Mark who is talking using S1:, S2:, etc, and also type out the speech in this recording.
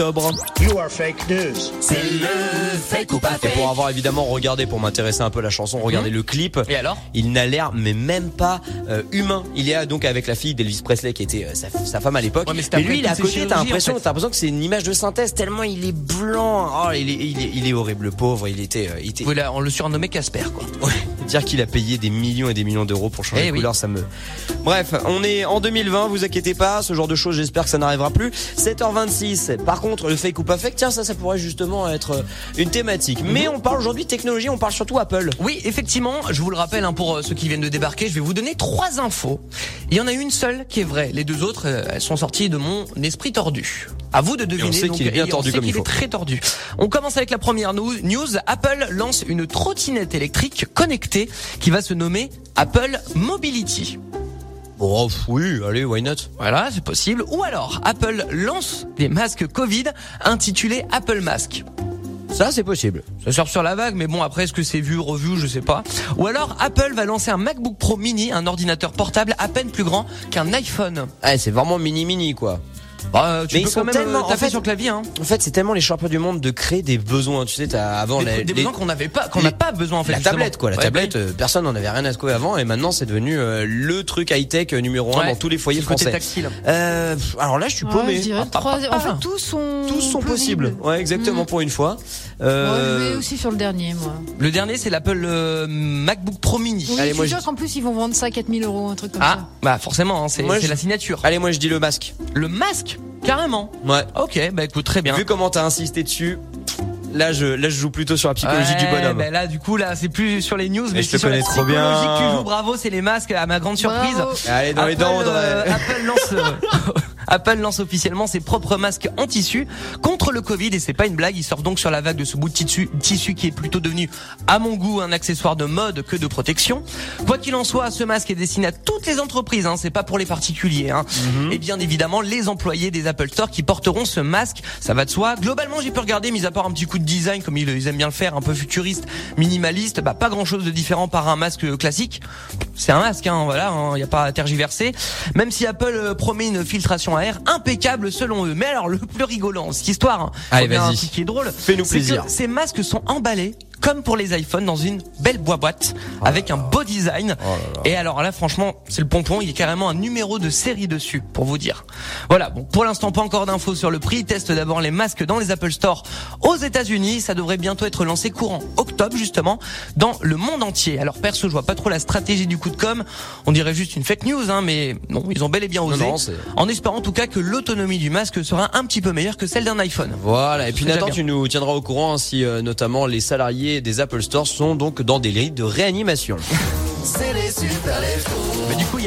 S1: octobre.
S2: You are fake news.
S3: C'est le fake ou pas
S1: Et
S3: fake.
S1: pour avoir évidemment regardé, pour m'intéresser un peu à la chanson, regardez le clip.
S3: Et alors?
S1: Il n'a l'air mais même pas euh, humain. Il est donc avec la fille d'Elvis Presley qui était euh, sa, sa femme à l'époque.
S3: Ouais, mais
S1: et lui il est à côté, t'as l'impression,
S3: en fait.
S1: que c'est une image de synthèse tellement il est blanc. Oh, il est, il est, il est horrible, le pauvre. Il était, euh, il était.
S3: Voilà, on le surnommait Casper quoi.
S1: Ouais, dire qu'il a payé des millions et des millions d'euros pour changer
S3: Eh
S1: de
S3: oui.
S1: couleur, ça me. Bref, on est en 2020, vous inquiétez pas, ce genre de choses, j'espère que ça n'arrivera plus. 7h26. Par contre, le fake ou pas fake, tiens, ça, ça pourrait justement être euh, une thématique.
S3: Mhm.
S1: Mais on parle aujourd'hui de technologie, on parle surtout Apple.
S3: Oui, effectivement, je vous le rappelle hein, pour euh, ceux qui viennent de débarquer, je vais vous donner trois infos. Il y en a une seule qui est vraie. Les deux autres, euh, elles sont sorties de mon esprit tordu. À vous de deviner.
S1: sait qu'il est bien
S3: et
S1: tordu
S3: on
S1: comme il faut.
S3: est très tordu. On commence avec la première news. Apple lance une trottinette électrique connectée qui va se nommer Apple Mobility.
S1: Pff, oui, allez, why not?
S3: Voilà, c'est possible. Ou alors, Apple lance des masques Covid intitulés Apple Mask.
S1: Ça, c'est possible.
S3: Ça sort sur la vague, mais bon, après, est-ce que c'est vu, revu, je sais pas. Ou alors, Apple va lancer un MacBook Pro mini, un ordinateur portable à peine plus grand qu'un iPhone.
S1: Ah, c'est vraiment mini mini quoi.
S3: Bah, tu
S1: Mais
S3: peux
S1: ils sont
S3: quand même
S1: tellement-
S3: euh,
S1: en
S3: taper
S1: fait-
S3: sur le clavier, hein.
S1: En fait, c'est tellement les champions du monde de créer des besoins. Tu sais, t'as avant
S3: Des,
S1: la,
S3: des
S1: les-
S3: besoins qu'on n'avait pas, qu'on n'a pas besoin en fait.
S1: la
S3: justement.
S1: tablette quoi. La
S3: Ouais,
S1: tablette,
S3: bah
S1: euh, personne n'en avait rien à secouer avant et maintenant c'est devenu euh, le truc high tech numéro un
S3: Ouais,
S1: dans tous les foyers
S3: le côté
S1: français.
S3: tactile.
S1: Euh, alors là, je suis
S4: Ouais,
S1: paumé.
S4: je dirais
S3: Ah,
S4: trois-
S3: ah, ah.
S4: En fait, tous sont.
S1: Tous sont possibles. Ouais, exactement
S4: Mm.
S1: pour une fois.
S4: Ouais,
S1: Euh,
S4: je vais aussi sur le dernier, moi.
S3: Le dernier, c'est l'Apple euh, MacBook Pro mini.
S4: Oui,
S1: Allez,
S4: je
S1: moi,
S4: suis
S1: je
S4: sûr qu'en plus, ils vont vendre ça à 4000 euros, un truc comme
S3: Ah, bah forcément, hein, c'est la signature.
S1: Allez, moi je dis le masque.
S3: Le masque, carrément.
S1: Ouais.
S3: Ok, bah écoute, très bien.
S1: Vu comment t'as insisté dessus, là je là je joue plutôt sur la psychologie du
S3: Ouais,
S1: bonhomme.
S3: bah là, du coup, là, c'est plus sur les news, mais
S1: je te
S3: c'est sur la
S1: connais trop bien.
S3: psychologie que tu joues. Bravo, c'est les masques, à ma grande surprise.
S4: Bravo.
S1: Allez dans les dents.
S3: euh, Apple lance euh, Apple lance officiellement ses propres masques en tissu contre le Covid et c'est pas une blague. Il sort donc sur la vague de ce bout de tissu, tissu qui est plutôt devenu, à mon goût, un accessoire de mode que de protection. Quoi qu'il en soit, ce masque est destiné à toutes les entreprises. Hein, c'est pas pour les particuliers. Hein.
S1: Mhm.
S3: Et bien évidemment, les employés des Apple Store qui porteront ce masque, ça va de soi. Globalement, j'ai pu regarder, mis à part un petit coup de design comme ils, ils aiment bien le faire, un peu futuriste, minimaliste, bah pas grand chose de différent par un masque classique. C'est un masque, hein, voilà, il n'y a pas à tergiverser. Même si Apple euh, promet une filtration à air impeccable selon eux. Mais alors, le plus rigolant cette histoire, hein,
S1: Allez,
S3: un truc qui est drôle,
S1: Fais-nous
S3: que. Ces masques sont emballés comme pour les iPhones dans une belle boîte avec un beau design. Et alors là, franchement, c'est le pompon. Il y a carrément un numéro de série dessus, pour vous dire. Voilà. Bon, pour l'instant, pas encore d'infos sur le prix. Teste d'abord les masques dans les Apple Store aux États-Unis. Ça devrait bientôt être lancé courant octobre, justement, dans le monde entier. Alors perso, je vois pas trop la stratégie du coup de com. On dirait juste une fake news, hein, mais non, ils ont bel et bien osé.
S1: non,
S3: en espérant en tout cas que l'autonomie du masque sera un petit peu meilleure que celle d'un iPhone.
S1: Voilà, et puis Nathan, tu nous tiendras au courant hein, si euh, notamment les salariés des Apple Store sont donc dans des lits de réanimation.
S3: Mais du coup, il y a